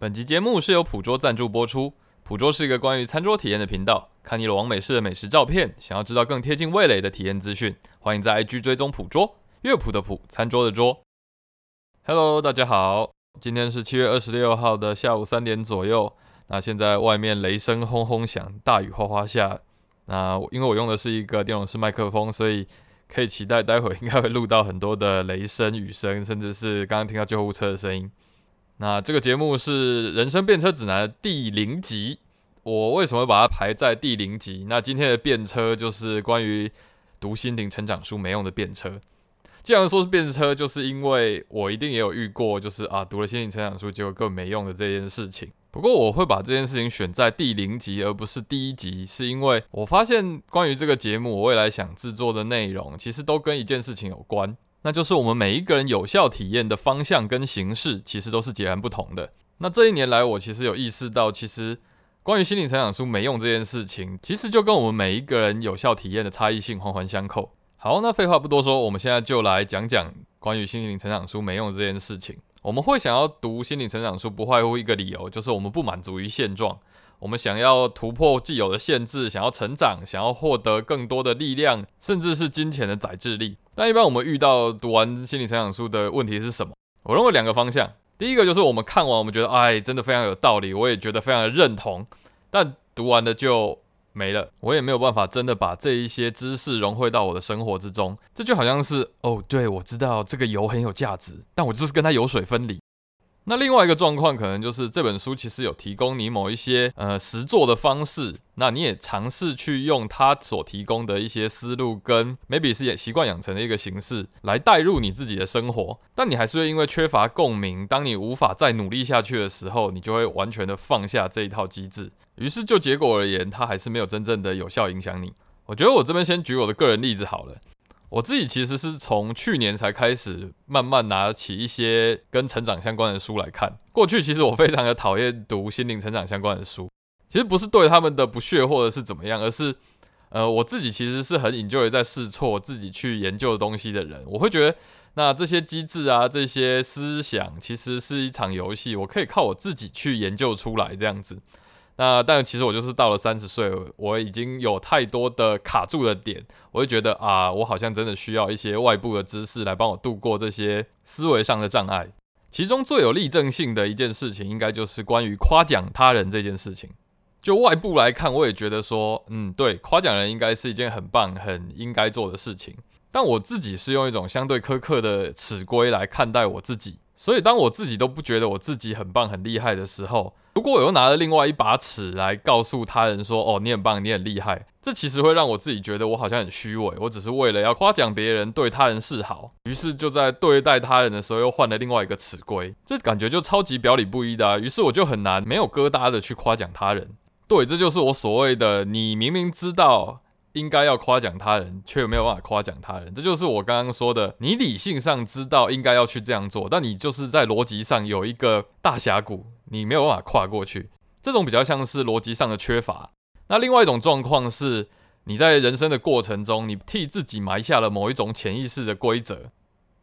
本集节目是由捕捉赞助播出。捕捉是一个关于餐桌体验的频道，看腻了王美式的美食照片，想要知道更贴近味蕾的体验资讯，欢迎在 IG 追踪捕捉乐谱的谱，餐桌的桌。Hello，大家好，今天是七月二十六号的下午三点左右。那现在外面雷声轰轰响，大雨哗哗下。那因为我用的是一个电容式麦克风，所以可以期待待会应该会录到很多的雷声、雨声，甚至是刚刚听到救护车的声音。那这个节目是《人生变车指南》第零集，我为什么把它排在第零集？那今天的变车就是关于读心灵成长书没用的变车。既然说是变车，就是因为我一定也有遇过，就是啊读了心灵成长书结果更没用的这件事情。不过我会把这件事情选在第零集而不是第一集，是因为我发现关于这个节目我未来想制作的内容，其实都跟一件事情有关。那就是我们每一个人有效体验的方向跟形式，其实都是截然不同的。那这一年来，我其实有意识到，其实关于心理成长书没用这件事情，其实就跟我们每一个人有效体验的差异性环环相扣。好，那废话不多说，我们现在就来讲讲关于心灵成长书没用这件事情。我们会想要读心理成长书，不外乎一个理由，就是我们不满足于现状。我们想要突破既有的限制，想要成长，想要获得更多的力量，甚至是金钱的载智力。但一般我们遇到读完心理成长书的问题是什么？我认为两个方向。第一个就是我们看完，我们觉得哎，真的非常有道理，我也觉得非常的认同。但读完了就没了，我也没有办法真的把这一些知识融汇到我的生活之中。这就好像是哦，对我知道这个油很有价值，但我就是跟它油水分离。那另外一个状况，可能就是这本书其实有提供你某一些呃实做的方式，那你也尝试去用它所提供的一些思路跟 maybe 是习惯养成的一个形式来带入你自己的生活，但你还是会因为缺乏共鸣，当你无法再努力下去的时候，你就会完全的放下这一套机制，于是就结果而言，它还是没有真正的有效影响你。我觉得我这边先举我的个人例子好了。我自己其实是从去年才开始慢慢拿起一些跟成长相关的书来看。过去其实我非常的讨厌读心灵成长相关的书，其实不是对他们的不屑或者是怎么样，而是呃我自己其实是很 enjoy 在试错自己去研究东西的人。我会觉得那这些机制啊，这些思想其实是一场游戏，我可以靠我自己去研究出来这样子。那但其实我就是到了三十岁，我已经有太多的卡住的点，我就觉得啊，我好像真的需要一些外部的知识来帮我度过这些思维上的障碍。其中最有例证性的一件事情，应该就是关于夸奖他人这件事情。就外部来看，我也觉得说，嗯，对，夸奖人应该是一件很棒、很应该做的事情。但我自己是用一种相对苛刻的尺规来看待我自己。所以，当我自己都不觉得我自己很棒、很厉害的时候，如果我又拿了另外一把尺来告诉他人说：“哦，你很棒，你很厉害。”这其实会让我自己觉得我好像很虚伪，我只是为了要夸奖别人、对他人示好，于是就在对待他人的时候又换了另外一个尺规，这感觉就超级表里不一的。于是我就很难没有疙瘩的去夸奖他人。对，这就是我所谓的你明明知道。应该要夸奖他人，却没有办法夸奖他人，这就是我刚刚说的。你理性上知道应该要去这样做，但你就是在逻辑上有一个大峡谷，你没有办法跨过去。这种比较像是逻辑上的缺乏。那另外一种状况是，你在人生的过程中，你替自己埋下了某一种潜意识的规则。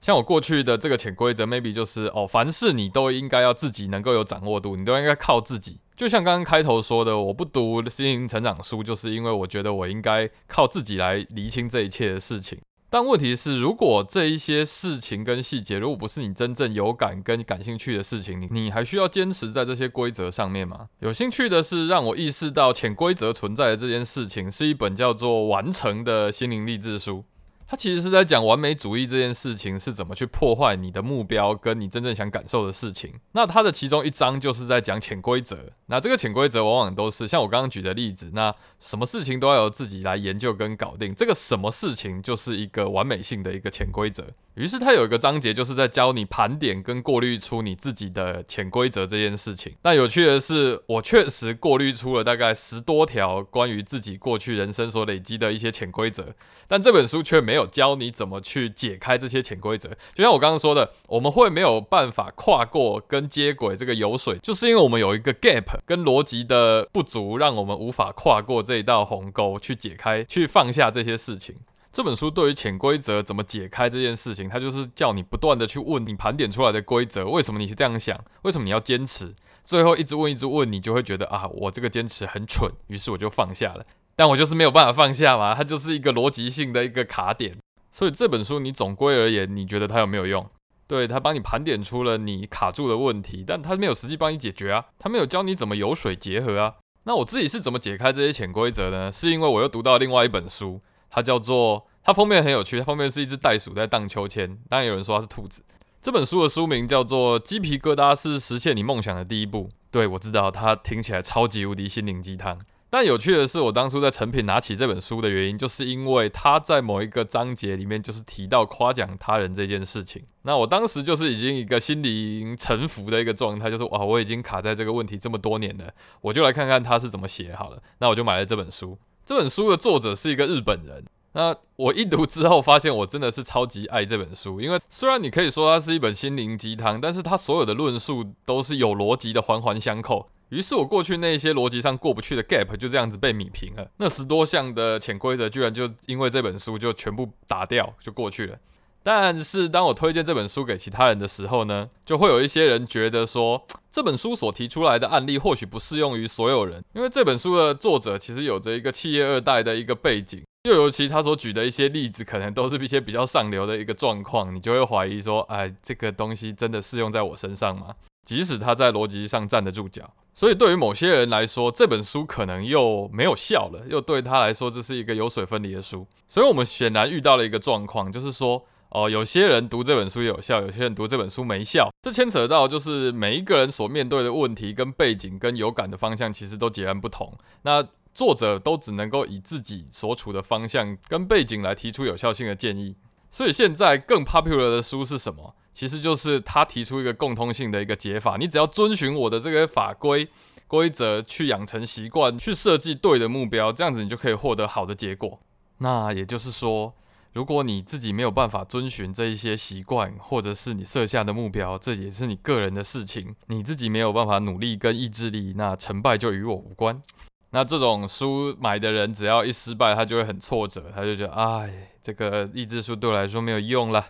像我过去的这个潜规则，maybe 就是哦，凡事你都应该要自己能够有掌握度，你都应该靠自己。就像刚刚开头说的，我不读心灵成长书，就是因为我觉得我应该靠自己来厘清这一切的事情。但问题是，如果这一些事情跟细节，如果不是你真正有感跟感兴趣的事情，你你还需要坚持在这些规则上面吗？有兴趣的是让我意识到潜规则存在的这件事情，是一本叫做《完成》的心灵励志书。他其实是在讲完美主义这件事情是怎么去破坏你的目标跟你真正想感受的事情。那他的其中一章就是在讲潜规则。那这个潜规则往往都是像我刚刚举的例子，那什么事情都要由自己来研究跟搞定。这个什么事情就是一个完美性的一个潜规则。于是他有一个章节就是在教你盘点跟过滤出你自己的潜规则这件事情。但有趣的是，我确实过滤出了大概十多条关于自己过去人生所累积的一些潜规则，但这本书却没没有教你怎么去解开这些潜规则。就像我刚刚说的，我们会没有办法跨过跟接轨这个油水，就是因为我们有一个 gap 跟逻辑的不足，让我们无法跨过这一道鸿沟去解开、去放下这些事情。这本书对于潜规则怎么解开这件事情，它就是叫你不断的去问你盘点出来的规则，为什么你是这样想？为什么你要坚持？最后一直问一直问，你就会觉得啊，我这个坚持很蠢，于是我就放下了。但我就是没有办法放下嘛，它就是一个逻辑性的一个卡点。所以这本书你总归而言，你觉得它有没有用？对，它帮你盘点出了你卡住的问题，但它没有实际帮你解决啊，它没有教你怎么油水结合啊。那我自己是怎么解开这些潜规则呢？是因为我又读到另外一本书。它叫做，它封面很有趣，它封面是一只袋鼠在荡秋千，当然有人说它是兔子。这本书的书名叫做《鸡皮疙瘩是实现你梦想的第一步》。对我知道它听起来超级无敌心灵鸡汤，但有趣的是，我当初在成品拿起这本书的原因，就是因为它在某一个章节里面就是提到夸奖他人这件事情。那我当时就是已经一个心灵沉浮的一个状态，就是哇，我已经卡在这个问题这么多年了，我就来看看他是怎么写好了。那我就买了这本书。这本书的作者是一个日本人。那我一读之后，发现我真的是超级爱这本书，因为虽然你可以说它是一本心灵鸡汤，但是它所有的论述都是有逻辑的，环环相扣。于是我过去那些逻辑上过不去的 gap 就这样子被米平了。那十多项的潜规则，居然就因为这本书就全部打掉，就过去了。但是当我推荐这本书给其他人的时候呢，就会有一些人觉得说，这本书所提出来的案例或许不适用于所有人，因为这本书的作者其实有着一个企业二代的一个背景，又尤其他所举的一些例子，可能都是一些比较上流的一个状况，你就会怀疑说，哎，这个东西真的适用在我身上吗？即使他在逻辑上站得住脚，所以对于某些人来说，这本书可能又没有效了，又对他来说这是一个油水分离的书，所以我们显然遇到了一个状况，就是说。哦，有些人读这本书有效，有些人读这本书没效。这牵扯到就是每一个人所面对的问题、跟背景、跟有感的方向，其实都截然不同。那作者都只能够以自己所处的方向跟背景来提出有效性的建议。所以现在更 popular 的书是什么？其实就是他提出一个共通性的一个解法。你只要遵循我的这个法规规则去养成习惯，去设计对的目标，这样子你就可以获得好的结果。那也就是说。如果你自己没有办法遵循这一些习惯，或者是你设下的目标，这也是你个人的事情。你自己没有办法努力跟意志力，那成败就与我无关。那这种书买的人，只要一失败，他就会很挫折，他就觉得，哎，这个励志书对我来说没有用了，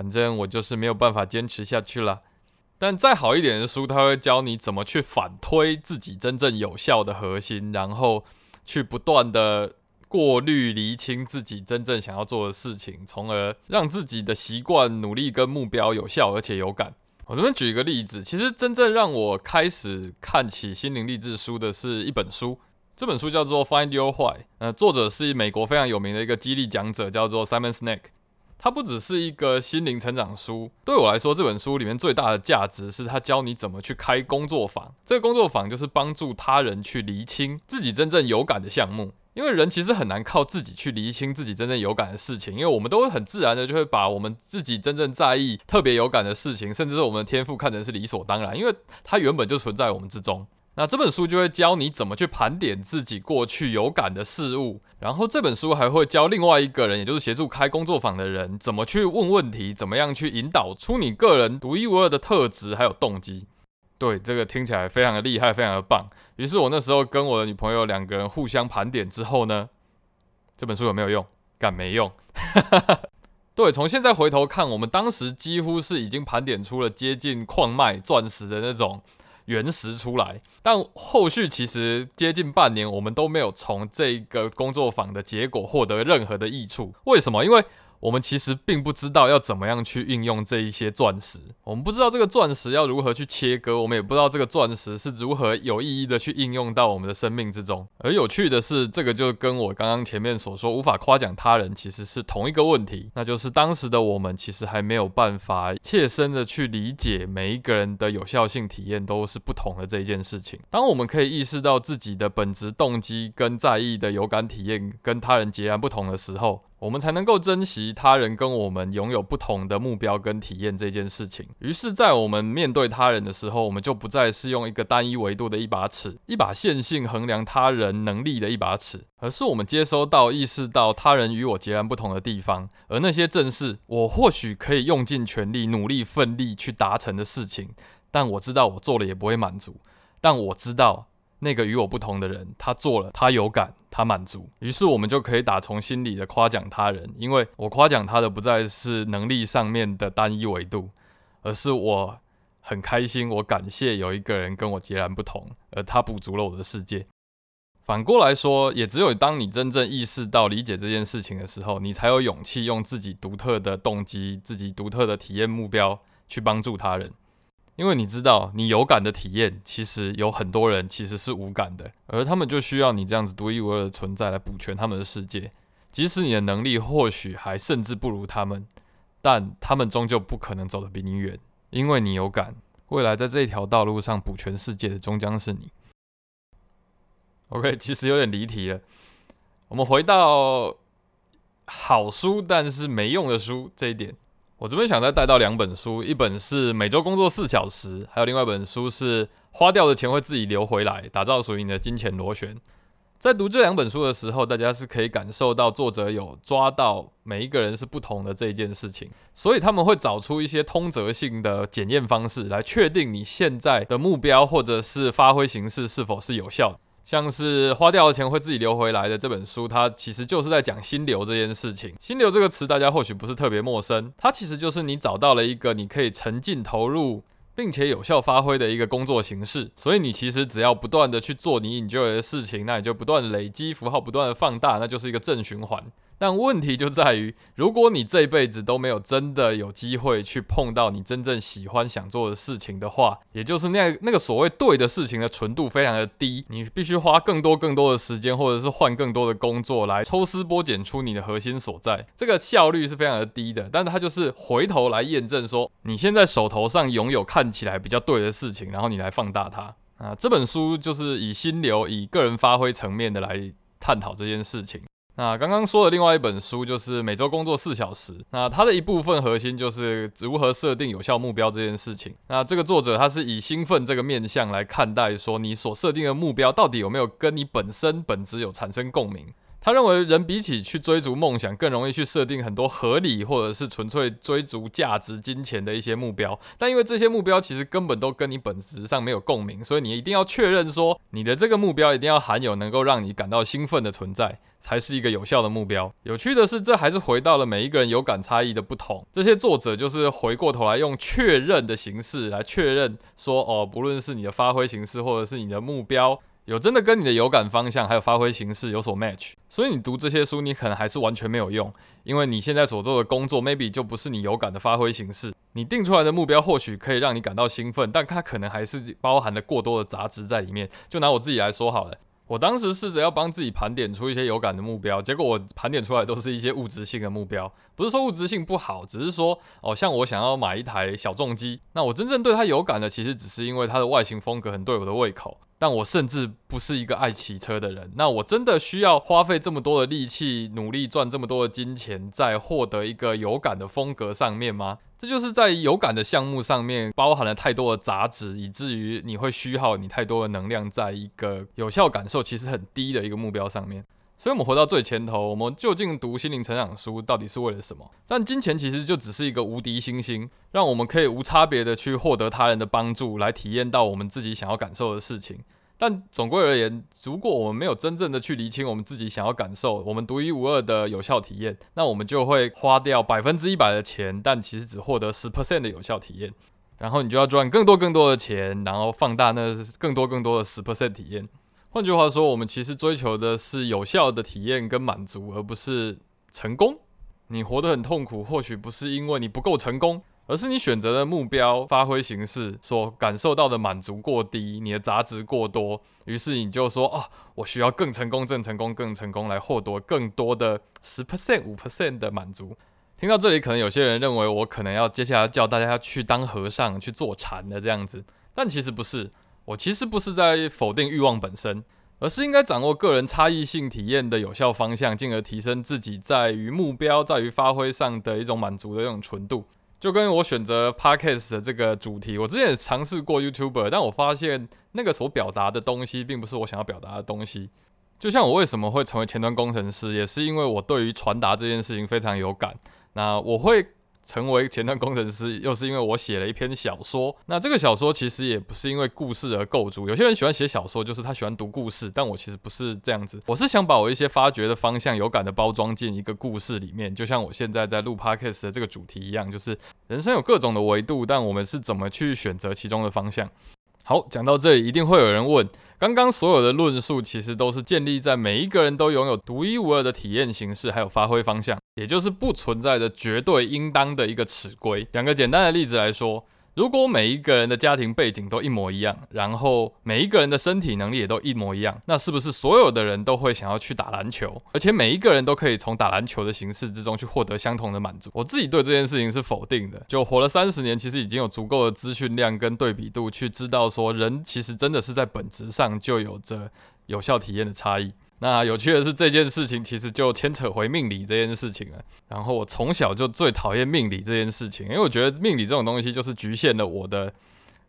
反正我就是没有办法坚持下去了。但再好一点的书，他会教你怎么去反推自己真正有效的核心，然后去不断的。过滤、厘清自己真正想要做的事情，从而让自己的习惯、努力跟目标有效而且有感。我这边举一个例子，其实真正让我开始看起心灵励志书的是一本书，这本书叫做《Find Your Why》，呃，作者是美国非常有名的一个激励讲者，叫做 Simon Sinek。它不只是一个心灵成长书，对我来说，这本书里面最大的价值是它教你怎么去开工作坊。这个工作坊就是帮助他人去厘清自己真正有感的项目。因为人其实很难靠自己去厘清自己真正有感的事情，因为我们都会很自然的就会把我们自己真正在意、特别有感的事情，甚至是我们的天赋看成是理所当然，因为它原本就存在我们之中。那这本书就会教你怎么去盘点自己过去有感的事物，然后这本书还会教另外一个人，也就是协助开工作坊的人，怎么去问问题，怎么样去引导出你个人独一无二的特质还有动机。对，这个听起来非常的厉害，非常的棒。于是我那时候跟我的女朋友两个人互相盘点之后呢，这本书有没有用？敢没用？对，从现在回头看，我们当时几乎是已经盘点出了接近矿脉钻石的那种原石出来，但后续其实接近半年，我们都没有从这个工作坊的结果获得任何的益处。为什么？因为我们其实并不知道要怎么样去运用这一些钻石，我们不知道这个钻石要如何去切割，我们也不知道这个钻石是如何有意义的去应用到我们的生命之中。而有趣的是，这个就跟我刚刚前面所说无法夸奖他人，其实是同一个问题，那就是当时的我们其实还没有办法切身的去理解每一个人的有效性体验都是不同的这一件事情。当我们可以意识到自己的本质动机跟在意的有感体验跟他人截然不同的时候，我们才能够珍惜他人跟我们拥有不同的目标跟体验这件事情。于是，在我们面对他人的时候，我们就不再是用一个单一维度的一把尺，一把线性衡量他人能力的一把尺，而是我们接收到、意识到他人与我截然不同的地方，而那些正是我或许可以用尽全力、努力奋力去达成的事情。但我知道我做了也不会满足，但我知道那个与我不同的人，他做了，他有感，他满足，于是我们就可以打从心里的夸奖他人，因为我夸奖他的不再是能力上面的单一维度，而是我很开心，我感谢有一个人跟我截然不同，而他补足了我的世界。反过来说，也只有当你真正意识到理解这件事情的时候，你才有勇气用自己独特的动机、自己独特的体验目标去帮助他人。因为你知道，你有感的体验，其实有很多人其实是无感的，而他们就需要你这样子独一无二的存在来补全他们的世界。即使你的能力或许还甚至不如他们，但他们终究不可能走得比你远，因为你有感。未来在这一条道路上补全世界的，终将是你。OK，其实有点离题了。我们回到好书但是没用的书这一点。我这边想再带到两本书，一本是每周工作四小时，还有另外一本书是花掉的钱会自己流回来，打造属于你的金钱螺旋。在读这两本书的时候，大家是可以感受到作者有抓到每一个人是不同的这一件事情，所以他们会找出一些通则性的检验方式来确定你现在的目标或者是发挥形式是否是有效。像是花掉的钱会自己流回来的这本书，它其实就是在讲心流这件事情。心流这个词，大家或许不是特别陌生，它其实就是你找到了一个你可以沉浸投入，并且有效发挥的一个工作形式。所以你其实只要不断的去做你 enjoy 的事情，那你就不断累积符号，不断的放大，那就是一个正循环。但问题就在于，如果你这辈子都没有真的有机会去碰到你真正喜欢想做的事情的话，也就是那那个所谓对的事情的纯度非常的低，你必须花更多更多的时间，或者是换更多的工作来抽丝剥茧出你的核心所在，这个效率是非常的低的。但它就是回头来验证说，你现在手头上拥有看起来比较对的事情，然后你来放大它啊。这本书就是以心流、以个人发挥层面的来探讨这件事情。那刚刚说的另外一本书就是每周工作四小时。那它的一部分核心就是如何设定有效目标这件事情。那这个作者他是以兴奋这个面向来看待，说你所设定的目标到底有没有跟你本身本质有产生共鸣。他认为人比起去追逐梦想，更容易去设定很多合理或者是纯粹追逐价值、金钱的一些目标。但因为这些目标其实根本都跟你本质上没有共鸣，所以你一定要确认说，你的这个目标一定要含有能够让你感到兴奋的存在。才是一个有效的目标。有趣的是，这还是回到了每一个人有感差异的不同。这些作者就是回过头来用确认的形式来确认说，哦，不论是你的发挥形式，或者是你的目标，有真的跟你的有感方向还有发挥形式有所 match。所以你读这些书，你可能还是完全没有用，因为你现在所做的工作 maybe 就不是你有感的发挥形式。你定出来的目标或许可以让你感到兴奋，但它可能还是包含了过多的杂质在里面。就拿我自己来说好了。我当时试着要帮自己盘点出一些有感的目标，结果我盘点出来都是一些物质性的目标。不是说物质性不好，只是说，哦，像我想要买一台小重机，那我真正对它有感的，其实只是因为它的外形风格很对我的胃口。但我甚至不是一个爱骑车的人，那我真的需要花费这么多的力气，努力赚这么多的金钱，在获得一个有感的风格上面吗？这就是在有感的项目上面包含了太多的杂质，以至于你会虚耗你太多的能量，在一个有效感受其实很低的一个目标上面。所以，我们回到最前头，我们究竟读心灵成长书到底是为了什么？但金钱其实就只是一个无敌星星，让我们可以无差别的去获得他人的帮助，来体验到我们自己想要感受的事情。但总归而言，如果我们没有真正的去理清我们自己想要感受、我们独一无二的有效体验，那我们就会花掉百分之一百的钱，但其实只获得十 percent 的有效体验。然后你就要赚更多更多的钱，然后放大那更多更多的十 percent 体验。换句话说，我们其实追求的是有效的体验跟满足，而不是成功。你活得很痛苦，或许不是因为你不够成功，而是你选择的目标、发挥形式所感受到的满足过低，你的杂质过多，于是你就说：“哦，我需要更成功、更成功、更成功，来获得更多的十 percent、五 percent 的满足。”听到这里，可能有些人认为我可能要接下来叫大家去当和尚、去做禅的这样子，但其实不是。我其实不是在否定欲望本身，而是应该掌握个人差异性体验的有效方向，进而提升自己在于目标、在于发挥上的一种满足的这种纯度。就跟我选择 podcast 的这个主题，我之前也尝试过 YouTuber，但我发现那个所表达的东西，并不是我想要表达的东西。就像我为什么会成为前端工程师，也是因为我对于传达这件事情非常有感。那我会。成为前端工程师，又是因为我写了一篇小说。那这个小说其实也不是因为故事而构筑。有些人喜欢写小说，就是他喜欢读故事，但我其实不是这样子。我是想把我一些发掘的方向有感的包装进一个故事里面，就像我现在在录 podcast 的这个主题一样，就是人生有各种的维度，但我们是怎么去选择其中的方向。好，讲到这里，一定会有人问：刚刚所有的论述其实都是建立在每一个人都拥有独一无二的体验形式，还有发挥方向，也就是不存在着绝对应当的一个尺规。讲个简单的例子来说。如果每一个人的家庭背景都一模一样，然后每一个人的身体能力也都一模一样，那是不是所有的人都会想要去打篮球？而且每一个人都可以从打篮球的形式之中去获得相同的满足？我自己对这件事情是否定的。就活了三十年，其实已经有足够的资讯量跟对比度去知道说，人其实真的是在本质上就有着有效体验的差异。那有趣的是，这件事情其实就牵扯回命理这件事情了。然后我从小就最讨厌命理这件事情，因为我觉得命理这种东西就是局限了我的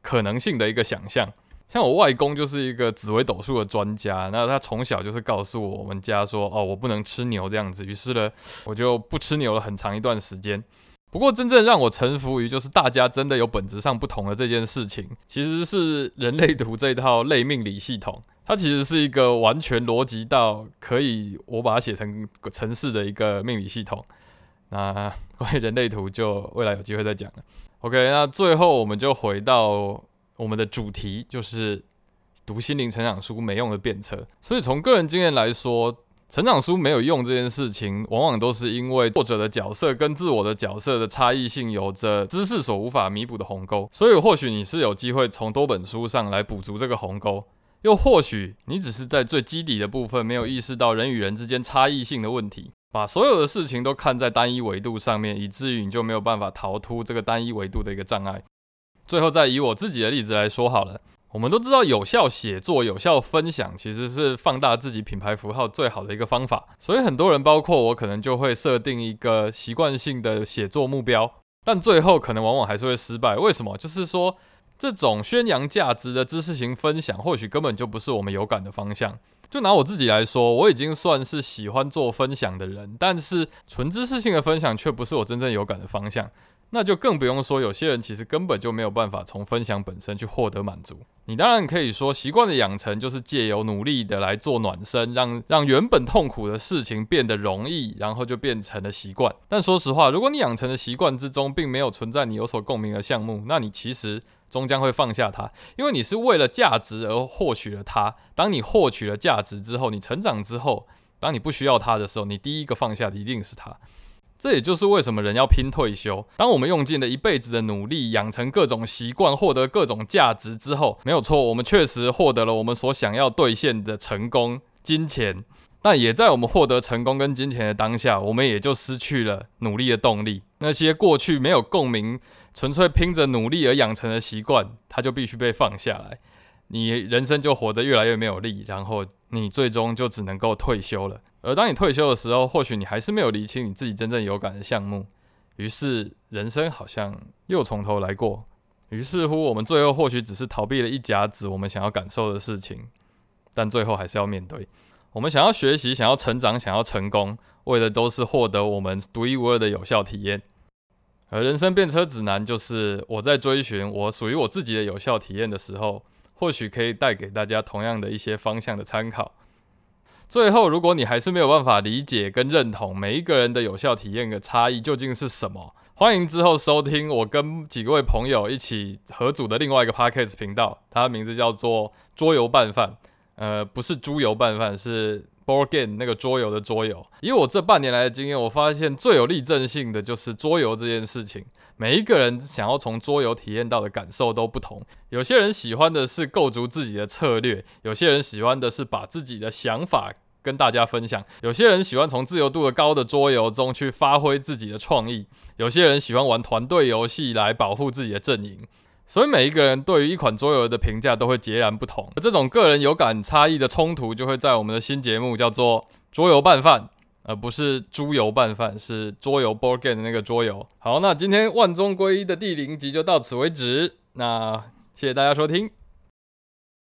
可能性的一个想象。像我外公就是一个紫微斗数的专家，那他从小就是告诉我们家说，哦，我不能吃牛这样子。于是呢，我就不吃牛了很长一段时间。不过，真正让我臣服于就是大家真的有本质上不同的这件事情，其实是人类图这套类命理系统。它其实是一个完全逻辑到可以我把它写成城市的一个命理系统。那关于人类图就未来有机会再讲了。OK，那最后我们就回到我们的主题，就是读心灵成长书没用的便车。所以从个人经验来说，成长书没有用这件事情，往往都是因为作者的角色跟自我的角色的差异性有着知识所无法弥补的鸿沟。所以或许你是有机会从多本书上来补足这个鸿沟。又或许你只是在最基底的部分没有意识到人与人之间差异性的问题，把所有的事情都看在单一维度上面，以至于你就没有办法逃脱这个单一维度的一个障碍。最后再以我自己的例子来说好了，我们都知道有效写作、有效分享其实是放大自己品牌符号最好的一个方法，所以很多人，包括我，可能就会设定一个习惯性的写作目标，但最后可能往往还是会失败。为什么？就是说。这种宣扬价值的知识型分享，或许根本就不是我们有感的方向。就拿我自己来说，我已经算是喜欢做分享的人，但是纯知识性的分享却不是我真正有感的方向。那就更不用说，有些人其实根本就没有办法从分享本身去获得满足。你当然可以说，习惯的养成就是借由努力的来做暖身，让让原本痛苦的事情变得容易，然后就变成了习惯。但说实话，如果你养成的习惯之中并没有存在你有所共鸣的项目，那你其实终将会放下它，因为你是为了价值而获取了它。当你获取了价值之后，你成长之后，当你不需要它的时候，你第一个放下的一定是它。这也就是为什么人要拼退休。当我们用尽了一辈子的努力，养成各种习惯，获得各种价值之后，没有错，我们确实获得了我们所想要兑现的成功、金钱。但也在我们获得成功跟金钱的当下，我们也就失去了努力的动力。那些过去没有共鸣、纯粹拼着努力而养成的习惯，它就必须被放下来。你人生就活得越来越没有力，然后你最终就只能够退休了。而当你退休的时候，或许你还是没有理清你自己真正有感的项目，于是人生好像又从头来过。于是乎，我们最后或许只是逃避了一甲子我们想要感受的事情，但最后还是要面对。我们想要学习、想要成长、想要成功，为的都是获得我们独一无二的有效体验。而人生变车指南就是我在追寻我属于我自己的有效体验的时候，或许可以带给大家同样的一些方向的参考。最后，如果你还是没有办法理解跟认同每一个人的有效体验的差异究竟是什么，欢迎之后收听我跟几位朋友一起合组的另外一个 podcast 频道，它的名字叫做桌游拌饭。呃，不是猪油拌饭，是 board game 那个桌游的桌游。以我这半年来的经验，我发现最有例证性的就是桌游这件事情。每一个人想要从桌游体验到的感受都不同。有些人喜欢的是构筑自己的策略，有些人喜欢的是把自己的想法跟大家分享，有些人喜欢从自由度的高的桌游中去发挥自己的创意，有些人喜欢玩团队游戏来保护自己的阵营。所以每一个人对于一款桌游的评价都会截然不同，而这种个人有感差异的冲突就会在我们的新节目叫做“桌游拌饭”，而不是“猪油拌饭”，是桌游 board game 的那个桌游。好，那今天万中归一的第零集就到此为止，那谢谢大家收听。